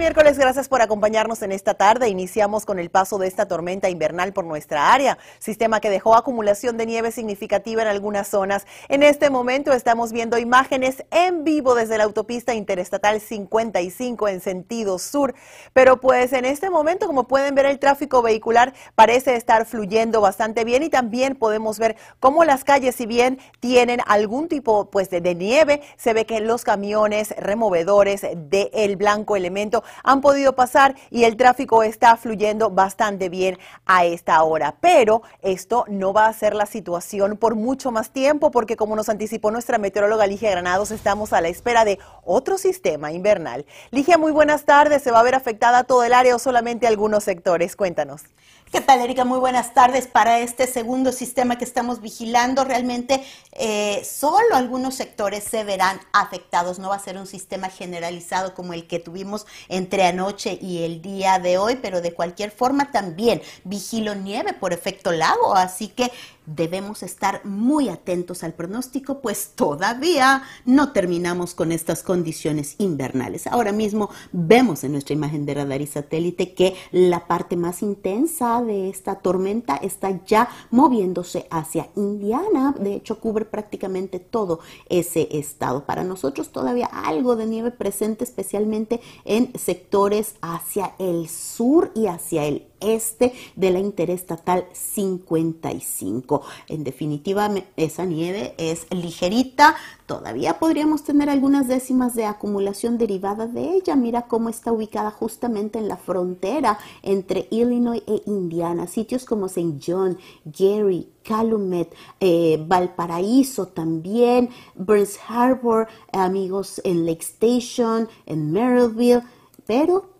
Miércoles, gracias por acompañarnos en esta tarde. Iniciamos con el paso de esta tormenta invernal por nuestra área, sistema que dejó acumulación de nieve significativa en algunas zonas. En este momento estamos viendo imágenes en vivo desde la autopista interestatal 55 en sentido sur, pero pues en este momento, como pueden ver, el tráfico vehicular parece estar fluyendo bastante bien y también podemos ver cómo las calles, si bien tienen algún tipo pues de, nieve, se ve que los camiones removedores del blanco elemento han podido pasar y el tráfico está fluyendo bastante bien a esta hora. Pero esto no va a ser la situación por mucho más tiempo porque como nos anticipó nuestra meteoróloga Ligia Granados, estamos a la espera de otro sistema invernal. Ligia, muy buenas tardes. ¿Se va a ver afectada todo el área o solamente algunos sectores? Cuéntanos. ¿Qué tal, Erika? Muy buenas tardes. Para este segundo sistema que estamos vigilando, realmente eh, solo algunos sectores se verán afectados. No va a ser un sistema generalizado como el que tuvimos entre anoche y el día de hoy, pero de cualquier forma también vigilo nieve por efecto lago, así que debemos estar muy atentos al pronóstico, pues todavía no terminamos con estas condiciones invernales. Ahora mismo vemos en nuestra imagen de radar y satélite que la parte más intensa de esta tormenta está ya moviéndose hacia Indiana. De hecho, cubre prácticamente todo ese estado. Para nosotros todavía algo de nieve presente, especialmente en sectores hacia el sur y hacia el este de la interestatal 55. En definitiva, esa nieve es ligerita. Todavía podríamos tener algunas décimas de acumulación derivada de ella. Mira cómo está ubicada justamente en la frontera entre Illinois e Indiana. Sitios como St. John, Gary, Calumet, eh, Valparaíso también, Burns Harbor, amigos en Lake Station, en Merrillville. Pero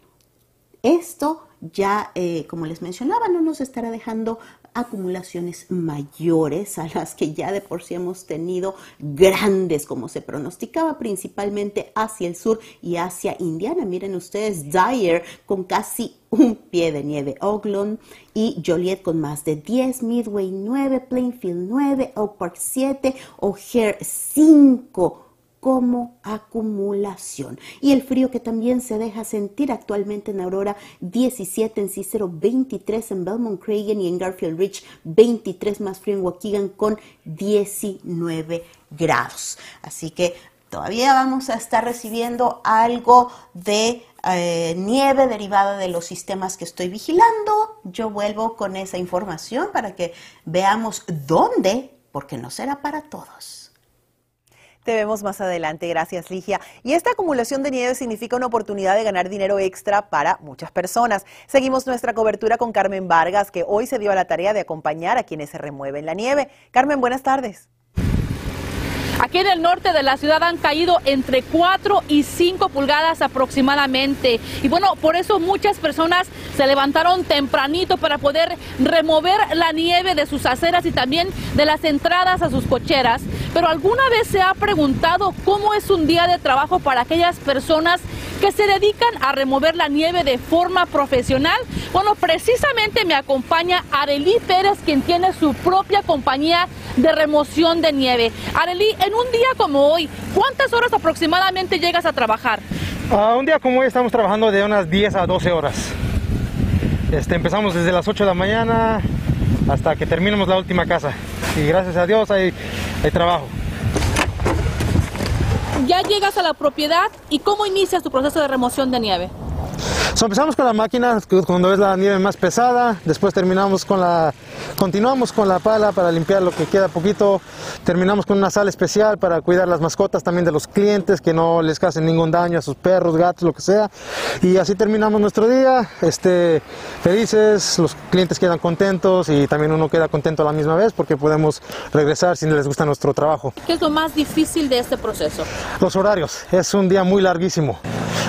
esto ya, eh, como les mencionaba, no nos estará dejando acumulaciones mayores a las que ya de por sí hemos tenido grandes, como se pronosticaba, principalmente hacia el sur y hacia Indiana. Miren ustedes, Dyer con casi un pie de nieve, Oglon y Joliet con más de 10, Midway 9, Plainfield 9, Oak Park 7, O'Hare 5 como acumulación. Y el frío que también se deja sentir actualmente en Aurora, 17 en Cicero, 23 en Belmont Cragen y en Garfield Ridge, 23 más frío en Waukegan con 19 grados. Así que todavía vamos a estar recibiendo algo de eh, nieve derivada de los sistemas que estoy vigilando. Yo vuelvo con esa información para que veamos dónde, porque no será para todos. Te vemos más adelante, gracias Ligia. Y esta acumulación de nieve significa una oportunidad de ganar dinero extra para muchas personas. Seguimos nuestra cobertura con Carmen Vargas, que hoy se dio a la tarea de acompañar a quienes se remueven la nieve. Carmen, buenas tardes. Aquí en el norte de la ciudad han caído entre 4 y 5 pulgadas aproximadamente. Y bueno, por eso muchas personas se levantaron tempranito para poder remover la nieve de sus aceras y también de las entradas a sus cocheras. Pero ¿alguna vez se ha preguntado cómo es un día de trabajo para aquellas personas que se dedican a remover la nieve de forma profesional? Bueno, precisamente me acompaña Arely Pérez, quien tiene su propia compañía de remoción de nieve. Arely, en un día como hoy, ¿cuántas horas aproximadamente llegas a trabajar? Uh, un día como hoy estamos trabajando de unas 10 a 12 horas. Este, empezamos desde las 8 de la mañana hasta que terminemos la última casa. Y gracias a Dios hay, hay trabajo. Ya llegas a la propiedad y ¿cómo inicias tu proceso de remoción de nieve? Empezamos con la máquina cuando es la nieve más pesada, después terminamos con la, continuamos con la pala para limpiar lo que queda poquito, terminamos con una sala especial para cuidar las mascotas también de los clientes, que no les causen ningún daño a sus perros, gatos, lo que sea, y así terminamos nuestro día, este, felices, los clientes quedan contentos y también uno queda contento a la misma vez porque podemos regresar si les gusta nuestro trabajo. ¿Qué es lo más difícil de este proceso? Los horarios, es un día muy larguísimo.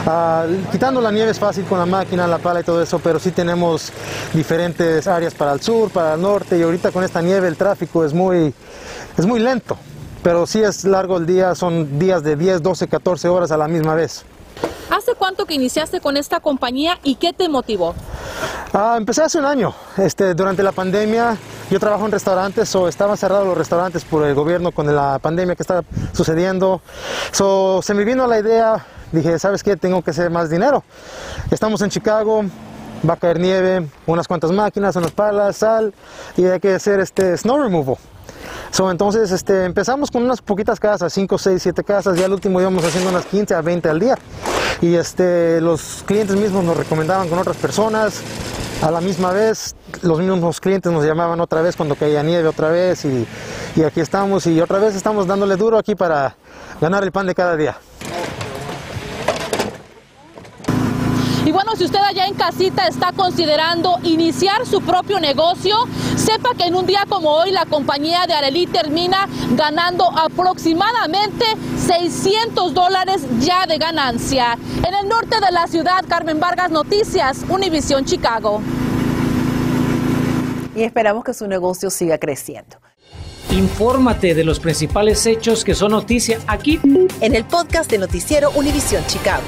Ah, quitando la nieve es fácil con la máquina, la pala y todo eso, pero sí tenemos diferentes áreas para el sur, para el norte y ahorita con esta nieve el tráfico es muy, es muy lento, pero sí es largo el día, son días de 10, 12, 14 horas a la misma vez. ¿Hace cuánto que iniciaste con esta compañía y qué te motivó? Ah, empecé hace un año. Este, durante la pandemia yo trabajo en restaurantes o estaban cerrados los restaurantes por el gobierno con la pandemia que estaba sucediendo. So, se me vino la idea, dije, ¿sabes qué? Tengo que hacer más dinero. Estamos en Chicago, va a caer nieve, unas cuantas máquinas, unas palas, sal y hay que hacer este snow removal. So, entonces este, empezamos con unas poquitas casas, 5, 6, 7 casas, y al último íbamos haciendo unas 15 a 20 al día. Y este, los clientes mismos nos recomendaban con otras personas. A la misma vez, los mismos clientes nos llamaban otra vez cuando caía nieve otra vez y, y aquí estamos y otra vez estamos dándole duro aquí para ganar el pan de cada día. Y bueno, si usted allá en casita está considerando iniciar su propio negocio, sepa que en un día como hoy la compañía de Arelí termina ganando aproximadamente 600 dólares ya de ganancia. En el norte de la ciudad, Carmen Vargas Noticias, Univisión Chicago. Y esperamos que su negocio siga creciendo. Infórmate de los principales hechos que son noticia aquí en el podcast de Noticiero Univisión Chicago.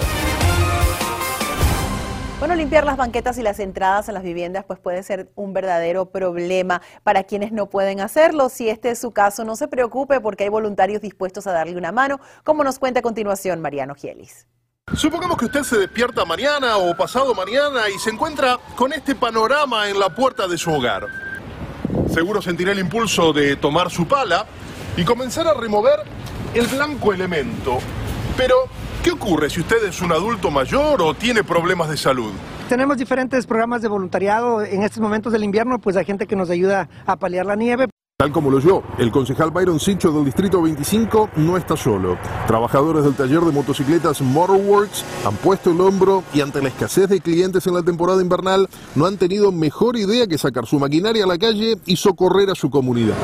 Bueno, limpiar las banquetas y las entradas a las viviendas pues puede ser un verdadero problema para quienes no pueden hacerlo. Si este es su caso, no se preocupe porque hay voluntarios dispuestos a darle una mano, como nos cuenta a continuación Mariano Gielis. Supongamos que usted se despierta mañana o pasado mañana y se encuentra con este panorama en la puerta de su hogar. Seguro sentirá el impulso de tomar su pala y comenzar a remover el blanco elemento. Pero, ¿qué ocurre si usted es un adulto mayor o tiene problemas de salud? Tenemos diferentes programas de voluntariado. En estos momentos del invierno, pues hay gente que nos ayuda a paliar la nieve. Tal como lo yo, el concejal Byron Sicho del Distrito 25 no está solo. Trabajadores del taller de motocicletas Motorworks han puesto el hombro y ante la escasez de clientes en la temporada invernal no han tenido mejor idea que sacar su maquinaria a la calle y socorrer a su comunidad.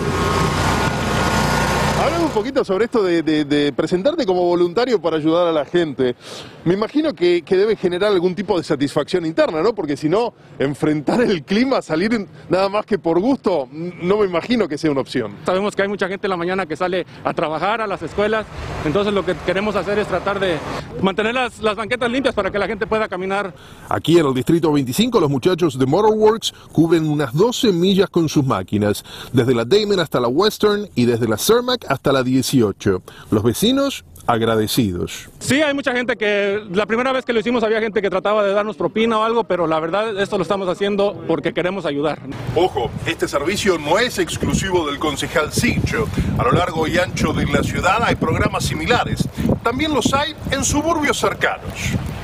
Un poquito sobre esto de, de- de presentarte como voluntario para ayudar a la gente. Me imagino que, que debe generar algún tipo de satisfacción interna, ¿no? Porque si no, enfrentar el clima, salir nada más que por gusto, no me imagino que sea una opción. Sabemos que hay mucha gente en la mañana que sale a trabajar a las escuelas, entonces lo que queremos hacer es tratar de mantener las, las banquetas limpias para que la gente pueda caminar. Aquí en el Distrito 25, los muchachos de Motorworks cubren unas 12 millas con sus máquinas, desde la Damon hasta la Western y desde la Cermac hasta la 18. Los vecinos agradecidos. Sí, hay mucha gente que la primera vez que lo hicimos había gente que trataba de darnos propina o algo, pero la verdad esto lo estamos haciendo porque queremos ayudar. Ojo, este servicio no es exclusivo del concejal Sicho. A lo largo y ancho de la ciudad hay programas similares. También los hay en suburbios cercanos.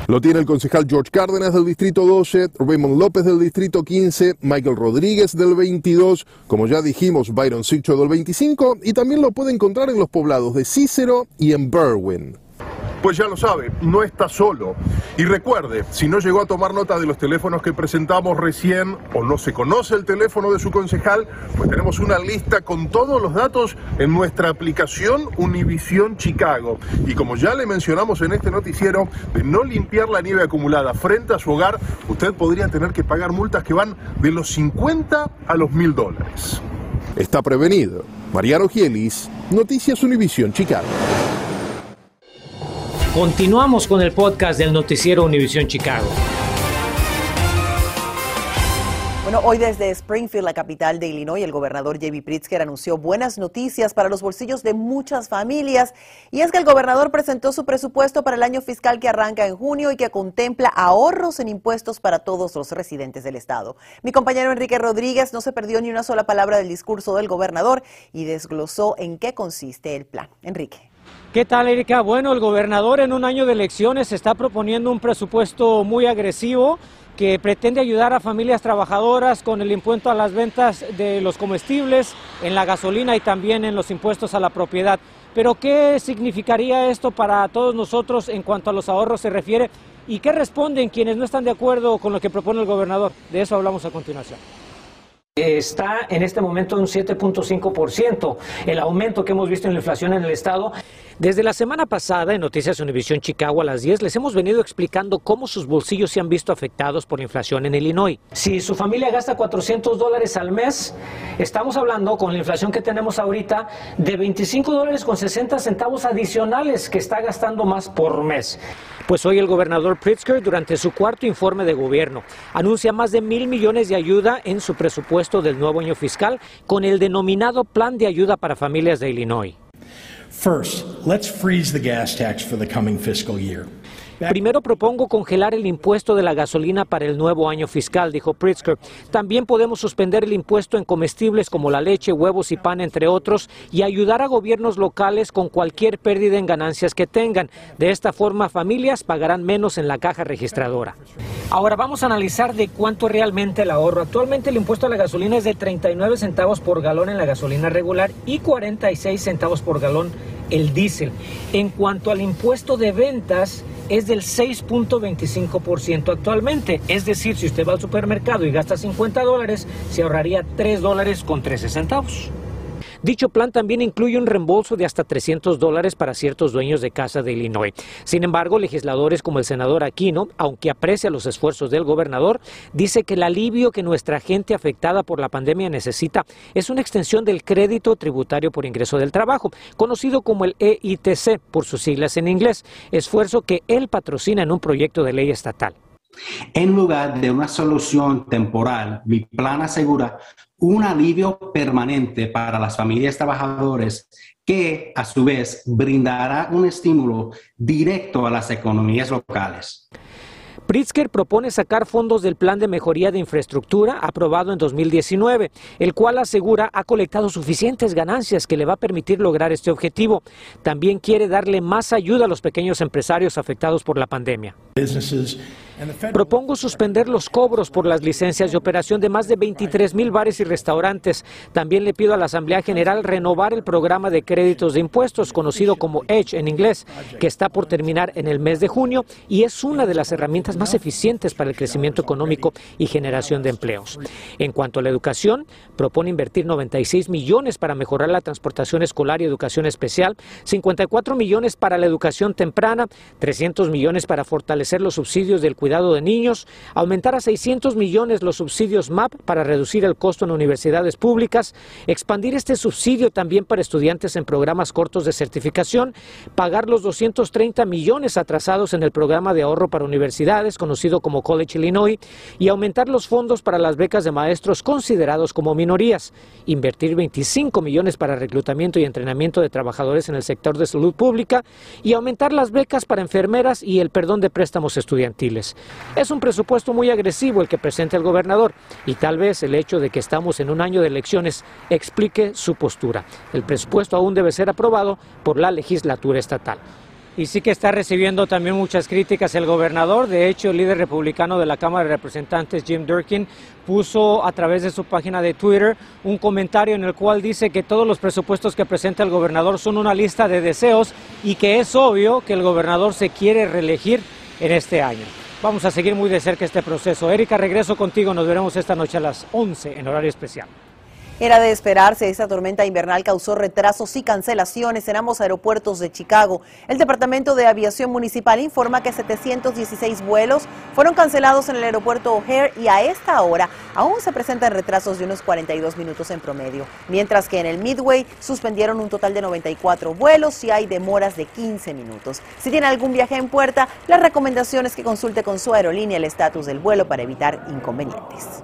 Lo tiene el concejal George Cárdenas del Distrito 12, Raymond López del Distrito 15, Michael Rodríguez del 22, como ya dijimos, Byron Sicho del 25, y también lo puede encontrar en los poblados de Cícero y en Berwyn. Pues ya lo sabe, no está solo. Y recuerde, si no llegó a tomar nota de los teléfonos que presentamos recién o no se conoce el teléfono de su concejal, pues tenemos una lista con todos los datos en nuestra aplicación Univisión Chicago. Y como ya le mencionamos en este noticiero, de no limpiar la nieve acumulada frente a su hogar, usted podría tener que pagar multas que van de los 50 a los mil dólares. Está prevenido. Mariano Gielis, Noticias Univisión Chicago. Continuamos con el podcast del noticiero Univisión Chicago. Bueno, hoy desde Springfield, la capital de Illinois, el gobernador J.B. Pritzker anunció buenas noticias para los bolsillos de muchas familias. Y es que el gobernador presentó su presupuesto para el año fiscal que arranca en junio y que contempla ahorros en impuestos para todos los residentes del estado. Mi compañero Enrique Rodríguez no se perdió ni una sola palabra del discurso del gobernador y desglosó en qué consiste el plan. Enrique. ¿Qué tal, Erika? Bueno, el gobernador en un año de elecciones está proponiendo un presupuesto muy agresivo que pretende ayudar a familias trabajadoras con el impuesto a las ventas de los comestibles, en la gasolina y también en los impuestos a la propiedad. Pero ¿qué significaría esto para todos nosotros en cuanto a los ahorros se refiere? ¿Y qué responden quienes no están de acuerdo con lo que propone el gobernador? De eso hablamos a continuación. Está en este momento un 7.5%, el aumento que hemos visto en la inflación en el estado. Desde la semana pasada en Noticias Univisión Chicago a las 10 les hemos venido explicando cómo sus bolsillos se han visto afectados por la inflación en Illinois. Si su familia gasta 400 dólares al mes, estamos hablando con la inflación que tenemos ahorita de 25 dólares con 60 centavos adicionales que está gastando más por mes. Pues hoy el gobernador Pritzker, durante su cuarto informe de gobierno, anuncia más de mil millones de ayuda en su presupuesto del nuevo año fiscal con el denominado Plan de Ayuda para Familias de Illinois. First, let's freeze the gas tax for the coming fiscal year. Primero propongo congelar el impuesto de la gasolina para el nuevo año fiscal, dijo Pritzker. También podemos suspender el impuesto en comestibles como la leche, huevos y pan, entre otros, y ayudar a gobiernos locales con cualquier pérdida en ganancias que tengan. De esta forma, familias pagarán menos en la caja registradora. Ahora vamos a analizar de cuánto realmente el ahorro. Actualmente el impuesto a la gasolina es de 39 centavos por galón en la gasolina regular y 46 centavos por galón el diésel. En cuanto al impuesto de ventas, es del 6.25% actualmente. Es decir, si usted va al supermercado y gasta 50 dólares, se ahorraría 3 dólares con 13 centavos. Dicho plan también incluye un reembolso de hasta 300 dólares para ciertos dueños de casa de Illinois. Sin embargo, legisladores como el senador Aquino, aunque aprecia los esfuerzos del gobernador, dice que el alivio que nuestra gente afectada por la pandemia necesita es una extensión del crédito tributario por ingreso del trabajo, conocido como el EITC por sus siglas en inglés, esfuerzo que él patrocina en un proyecto de ley estatal. En lugar de una solución temporal, mi plan asegura un alivio permanente para las familias trabajadoras que a su vez brindará un estímulo directo a las economías locales. Pritzker propone sacar fondos del Plan de Mejoría de Infraestructura aprobado en 2019, el cual asegura ha colectado suficientes ganancias que le va a permitir lograr este objetivo. También quiere darle más ayuda a los pequeños empresarios afectados por la pandemia. Propongo suspender los cobros por las licencias de operación de más de 23 mil bares y restaurantes. También le pido a la Asamblea General renovar el programa de créditos de impuestos, conocido como EDGE en inglés, que está por terminar en el mes de junio y es una de las herramientas más eficientes para el crecimiento económico y generación de empleos. En cuanto a la educación, propone invertir 96 millones para mejorar la transportación escolar y educación especial, 54 millones para la educación temprana, 300 millones para fortalecer los subsidios del cuidado de niños, aumentar a 600 millones los subsidios MAP para reducir el costo en universidades públicas, expandir este subsidio también para estudiantes en programas cortos de certificación, pagar los 230 millones atrasados en el programa de ahorro para universidades, conocido como College Illinois, y aumentar los fondos para las becas de maestros considerados como minorías, invertir 25 millones para reclutamiento y entrenamiento de trabajadores en el sector de salud pública y aumentar las becas para enfermeras y el perdón de préstamos estudiantiles. Es un presupuesto muy agresivo el que presenta el gobernador y tal vez el hecho de que estamos en un año de elecciones explique su postura. El presupuesto aún debe ser aprobado por la legislatura estatal. Y sí que está recibiendo también muchas críticas el gobernador. De hecho, el líder republicano de la Cámara de Representantes, Jim Durkin, puso a través de su página de Twitter un comentario en el cual dice que todos los presupuestos que presenta el gobernador son una lista de deseos y que es obvio que el gobernador se quiere reelegir en este año. Vamos a seguir muy de cerca este proceso. Erika, regreso contigo. Nos veremos esta noche a las 11 en horario especial. Era de esperarse, esta tormenta invernal causó retrasos y cancelaciones en ambos aeropuertos de Chicago. El Departamento de Aviación Municipal informa que 716 vuelos fueron cancelados en el aeropuerto O'Hare y a esta hora aún se presentan retrasos de unos 42 minutos en promedio, mientras que en el Midway suspendieron un total de 94 vuelos y hay demoras de 15 minutos. Si tiene algún viaje en puerta, la recomendación es que consulte con su aerolínea el estatus del vuelo para evitar inconvenientes.